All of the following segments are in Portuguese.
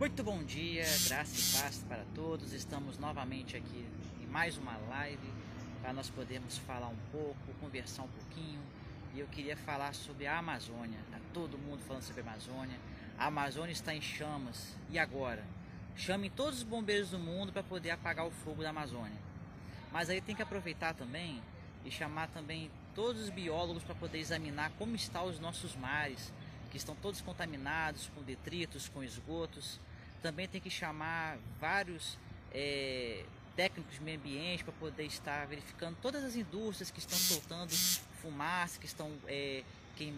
Muito bom dia, graça e paz para todos. Estamos novamente aqui em mais uma live para nós podermos falar um pouco, conversar um pouquinho. E eu queria falar sobre a Amazônia. Tá todo mundo falando sobre a Amazônia. A Amazônia está em chamas. E agora? Chamem todos os bombeiros do mundo para poder apagar o fogo da Amazônia. Mas aí tem que aproveitar também e chamar também todos os biólogos para poder examinar como estão os nossos mares, que estão todos contaminados com detritos, com esgotos. Também tem que chamar vários é, técnicos de meio ambiente para poder estar verificando todas as indústrias que estão soltando fumaça, que estão é,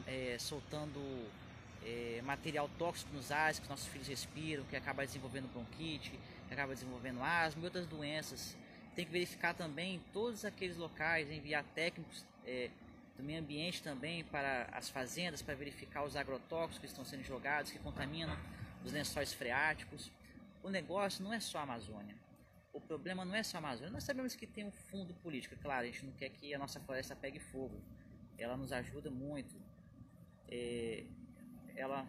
é, soltando é, material tóxico nos ares que nossos filhos respiram, que acaba desenvolvendo bronquite, que acaba desenvolvendo asma e outras doenças. Tem que verificar também todos aqueles locais, enviar técnicos é, do meio ambiente também para as fazendas para verificar os agrotóxicos que estão sendo jogados, que contaminam os lençóis freáticos. O negócio não é só a Amazônia. O problema não é só a Amazônia. Nós sabemos que tem um fundo político. Claro, a gente não quer que a nossa floresta pegue fogo. Ela nos ajuda muito. É, ela,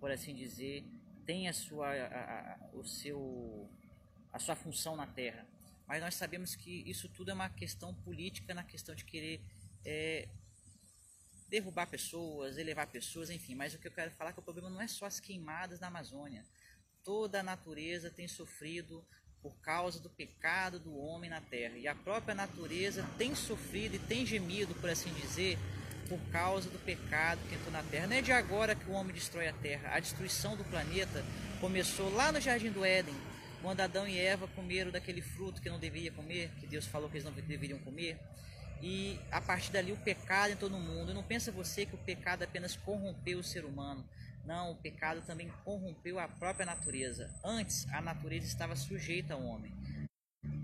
por assim dizer, tem a sua, a, a, o seu, a sua função na Terra. Mas nós sabemos que isso tudo é uma questão política, na questão de querer é, derrubar pessoas, elevar pessoas, enfim. Mas o que eu quero falar é que o problema não é só as queimadas na Amazônia. Toda a natureza tem sofrido por causa do pecado do homem na terra. E a própria natureza tem sofrido e tem gemido, por assim dizer, por causa do pecado que entrou na terra. Não é de agora que o homem destrói a terra. A destruição do planeta começou lá no Jardim do Éden, quando Adão e Eva comeram daquele fruto que não deveria comer, que Deus falou que eles não deveriam comer. E a partir dali o pecado entrou no mundo. Não pensa você que o pecado apenas corrompeu o ser humano. Não, o pecado também corrompeu a própria natureza. Antes, a natureza estava sujeita ao homem.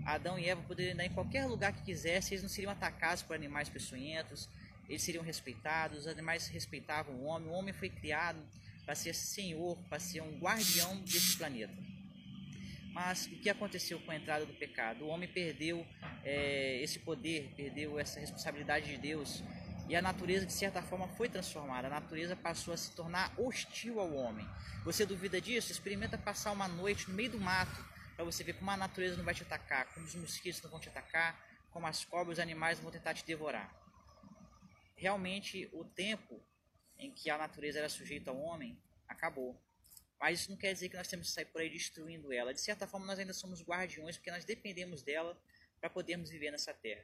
Adão e Eva poderiam andar em qualquer lugar que quisessem, eles não seriam atacados por animais peçonhentos, eles seriam respeitados, os animais respeitavam o homem. O homem foi criado para ser senhor, para ser um guardião desse planeta. Mas o que aconteceu com a entrada do pecado? O homem perdeu é, esse poder, perdeu essa responsabilidade de Deus. E a natureza, de certa forma, foi transformada. A natureza passou a se tornar hostil ao homem. Você duvida disso? Experimenta passar uma noite no meio do mato para você ver como a natureza não vai te atacar, como os mosquitos não vão te atacar, como as cobras, os animais vão tentar te devorar. Realmente, o tempo em que a natureza era sujeita ao homem acabou. Mas isso não quer dizer que nós temos que sair por aí destruindo ela. De certa forma, nós ainda somos guardiões, porque nós dependemos dela para podermos viver nessa terra.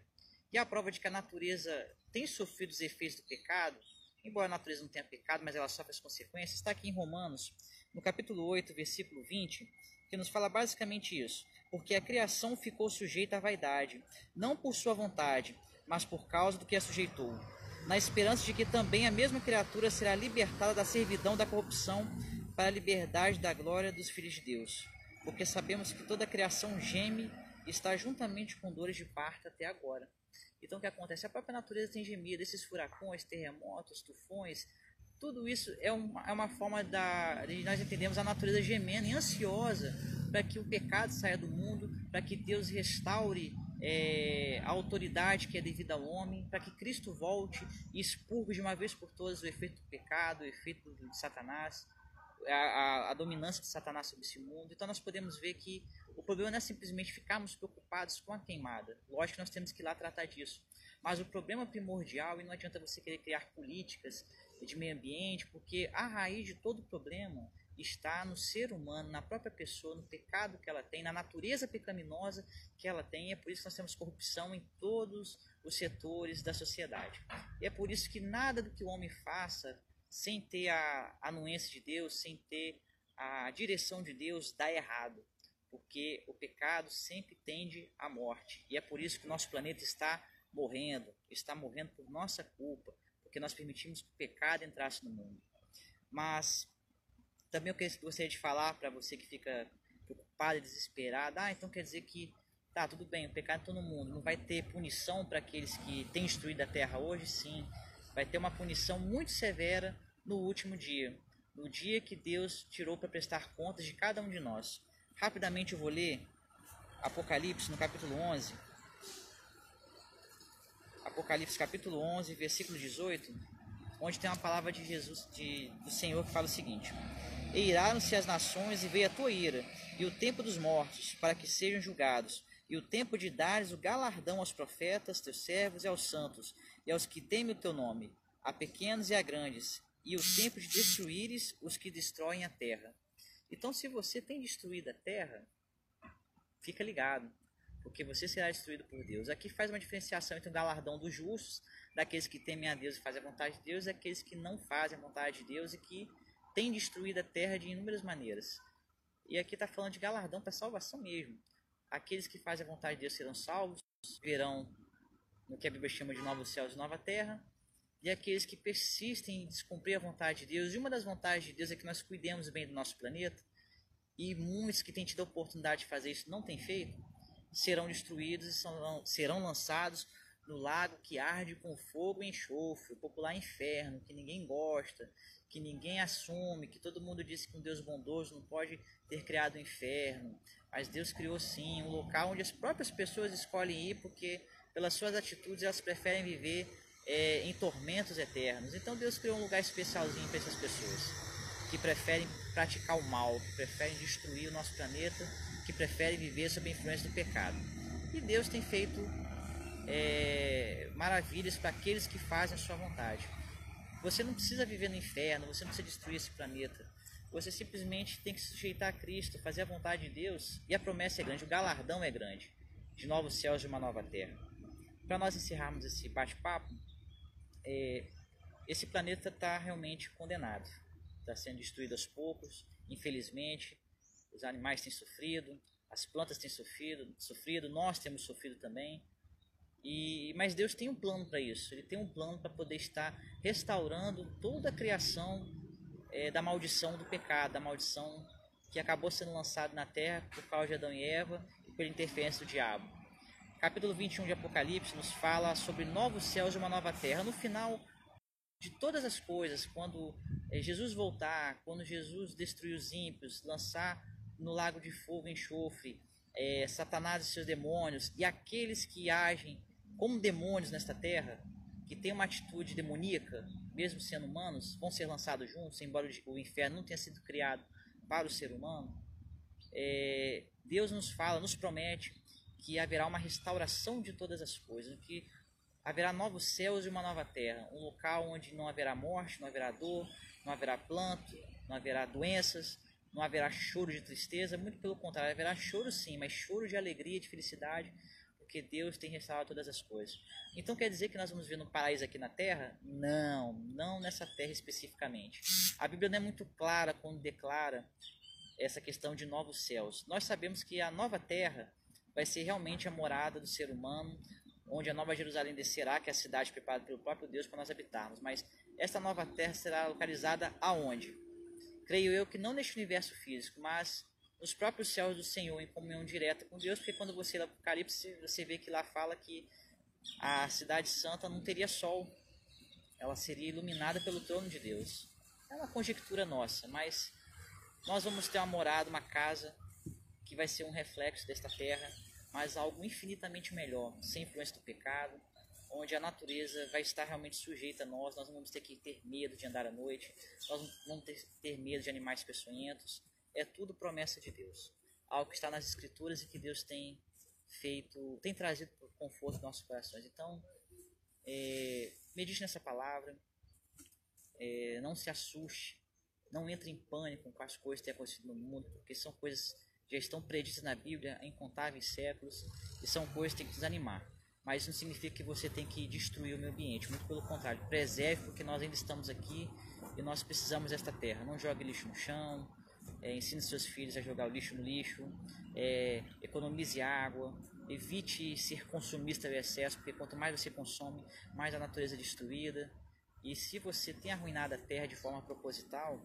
E a prova de que a natureza tem sofrido os efeitos do pecado, embora a natureza não tenha pecado, mas ela sofre as consequências, está aqui em Romanos, no capítulo 8, versículo 20, que nos fala basicamente isso. Porque a criação ficou sujeita à vaidade, não por sua vontade, mas por causa do que a sujeitou, na esperança de que também a mesma criatura será libertada da servidão da corrupção para a liberdade da glória dos filhos de Deus. Porque sabemos que toda a criação geme e está juntamente com dores de parto até agora. Então o que acontece? A própria natureza tem gemido, esses furacões, terremotos, tufões, tudo isso é uma, é uma forma da, de nós entendemos a natureza gemendo e ansiosa para que o pecado saia do mundo, para que Deus restaure é, a autoridade que é devida ao homem, para que Cristo volte e expurgue de uma vez por todas o efeito do pecado, o efeito de Satanás a, a, dominância de Satanás sobre esse mundo. Então nós podemos ver que o problema não é simplesmente ficarmos preocupados com a queimada. Lógico que nós temos que ir lá tratar disso. Mas o problema primordial, e não adianta você querer criar políticas de meio ambiente, porque a raiz de todo o problema está no ser humano, na própria pessoa, no pecado que ela tem, na natureza pecaminosa que ela tem. E é por isso que nós temos corrupção em todos os setores da sociedade. E é por isso que nada do que o homem faça sem ter a anuência de Deus, sem ter a direção de Deus, dá errado. Porque o pecado sempre tende à morte. E é por isso que o nosso planeta está morrendo. Está morrendo por nossa culpa. Porque nós permitimos que o pecado entrasse no mundo. Mas também eu gostaria de falar para você que fica preocupado e desesperado. Ah, então quer dizer que tá tudo bem, o pecado está no mundo. Não vai ter punição para aqueles que têm destruído a terra hoje? Sim vai ter uma punição muito severa no último dia, no dia que Deus tirou para prestar contas de cada um de nós. Rapidamente eu vou ler Apocalipse no capítulo 11. Apocalipse capítulo 11, versículo 18. onde tem uma palavra de Jesus, de, do Senhor, que fala o seguinte: E iraram-se as nações, e veio a tua ira, e o tempo dos mortos, para que sejam julgados, e o tempo de dares o galardão aos profetas, teus servos e aos santos, e aos que temem o teu nome, a pequenos e a grandes, e o tempo de destruíres os que destroem a terra. Então, se você tem destruído a terra, fica ligado, porque você será destruído por Deus. Aqui faz uma diferenciação entre o galardão dos justos, daqueles que temem a Deus e fazem a vontade de Deus, e aqueles que não fazem a vontade de Deus e que têm destruído a terra de inúmeras maneiras. E aqui está falando de galardão para salvação mesmo. Aqueles que fazem a vontade de Deus serão salvos, verão no que a Bíblia chama de novos céus e nova terra, e aqueles que persistem em descumprir a vontade de Deus. E uma das vontades de Deus é que nós cuidemos bem do nosso planeta, e muitos que têm tido a oportunidade de fazer isso não têm feito, serão destruídos e serão, lançados no lago que arde com fogo e enxofre, o popular inferno, que ninguém gosta, que ninguém assume, que todo mundo disse que um Deus bondoso não pode ter criado o inferno, mas Deus criou sim um local onde as próprias pessoas escolhem ir porque pelas suas atitudes elas preferem viver é, em tormentos eternos. Então Deus criou um lugar especialzinho para essas pessoas que preferem praticar o mal, que preferem destruir o nosso planeta, que preferem viver sob a influência do pecado. E Deus tem feito é, maravilhas para aqueles que fazem a sua vontade. Você não precisa viver no inferno, você não precisa destruir esse planeta. Você simplesmente tem que se sujeitar a Cristo, fazer a vontade de Deus, e a promessa é grande, o galardão é grande, de novos céus e uma nova terra. Para nós encerrarmos esse bate-papo, é, esse planeta está realmente condenado. Está sendo destruído aos poucos, infelizmente. Os animais têm sofrido, as plantas têm sofrido, sofrido nós temos sofrido também. E, mas Deus tem um plano para isso. Ele tem um plano para poder estar restaurando toda a criação é, da maldição do pecado, da maldição que acabou sendo lançada na terra por causa de Adão e Eva e pela interferência do diabo. Capítulo 21 de Apocalipse nos fala sobre novos céus e uma nova terra. No final de todas as coisas, quando é, Jesus voltar, quando Jesus destruir os ímpios, lançar no lago de fogo enxofre é, Satanás e seus demônios e aqueles que agem como demônios nesta terra, que têm uma atitude demoníaca, mesmo sendo humanos, vão ser lançados juntos, embora o inferno não tenha sido criado para o ser humano. É, Deus nos fala, nos promete que haverá uma restauração de todas as coisas, que haverá novos céus e uma nova terra, um local onde não haverá morte, não haverá dor, não haverá planto, não haverá doenças, não haverá choro de tristeza, muito pelo contrário, haverá choro sim, mas choro de alegria, de felicidade, porque Deus tem restaurado todas as coisas. Então quer dizer que nós vamos ver um paraíso aqui na terra? Não, não nessa terra especificamente. A Bíblia não é muito clara quando declara essa questão de novos céus. Nós sabemos que a nova terra vai ser realmente a morada do ser humano, onde a nova Jerusalém descerá, que é a cidade preparada pelo próprio Deus para nós habitarmos. Mas essa nova terra será localizada aonde? creio eu que não neste universo físico, mas nos próprios céus do Senhor, em comunhão direta com Deus, porque quando você lê Apocalipse, você vê que lá fala que a cidade santa não teria sol, ela seria iluminada pelo trono de Deus. É uma conjectura nossa, mas nós vamos ter uma morada, uma casa que vai ser um reflexo desta terra, mas algo infinitamente melhor, sem influência do pecado, onde a natureza vai estar realmente sujeita a nós, nós não vamos ter que ter medo de andar à noite, nós não vamos ter, medo de animais peçonhentos, é tudo promessa de Deus. Algo que está nas escrituras e que Deus tem feito, tem trazido conforto aos nossos corações. Então, é, medite nessa palavra, é, não se assuste, não entre em pânico com as coisas que têm acontecido no mundo, porque são coisas que já estão preditas na Bíblia há incontáveis séculos e são coisas que têm que nos animar mas não significa que você tem que destruir o meio ambiente, muito pelo contrário, preserve porque nós ainda estamos aqui e nós precisamos desta terra. Não jogue lixo no chão, é, ensine seus filhos a jogar o lixo no lixo, é, economize água, evite ser consumista ao excesso, porque quanto mais você consome, mais a natureza é destruída. E se você tem arruinado a terra de forma proposital,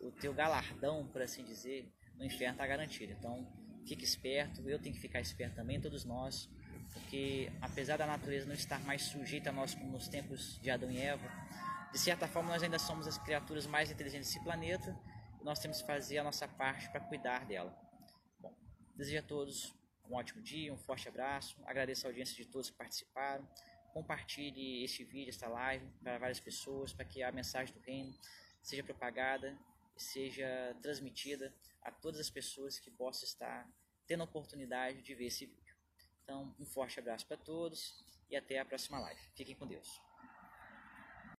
o teu galardão, por assim dizer, no inferno está garantido. Então, fique esperto, eu tenho que ficar esperto também, todos nós porque apesar da natureza não estar mais sujeita a nós como nos tempos de Adão e Eva, de certa forma nós ainda somos as criaturas mais inteligentes desse planeta nós temos que fazer a nossa parte para cuidar dela. Bom, desejo a todos um ótimo dia, um forte abraço, agradeço a audiência de todos que participaram, compartilhe este vídeo, esta live para várias pessoas, para que a mensagem do reino seja propagada e seja transmitida a todas as pessoas que possam estar tendo a oportunidade de ver esse vídeo. Então, um forte abraço para todos e até a próxima live. Fiquem com Deus.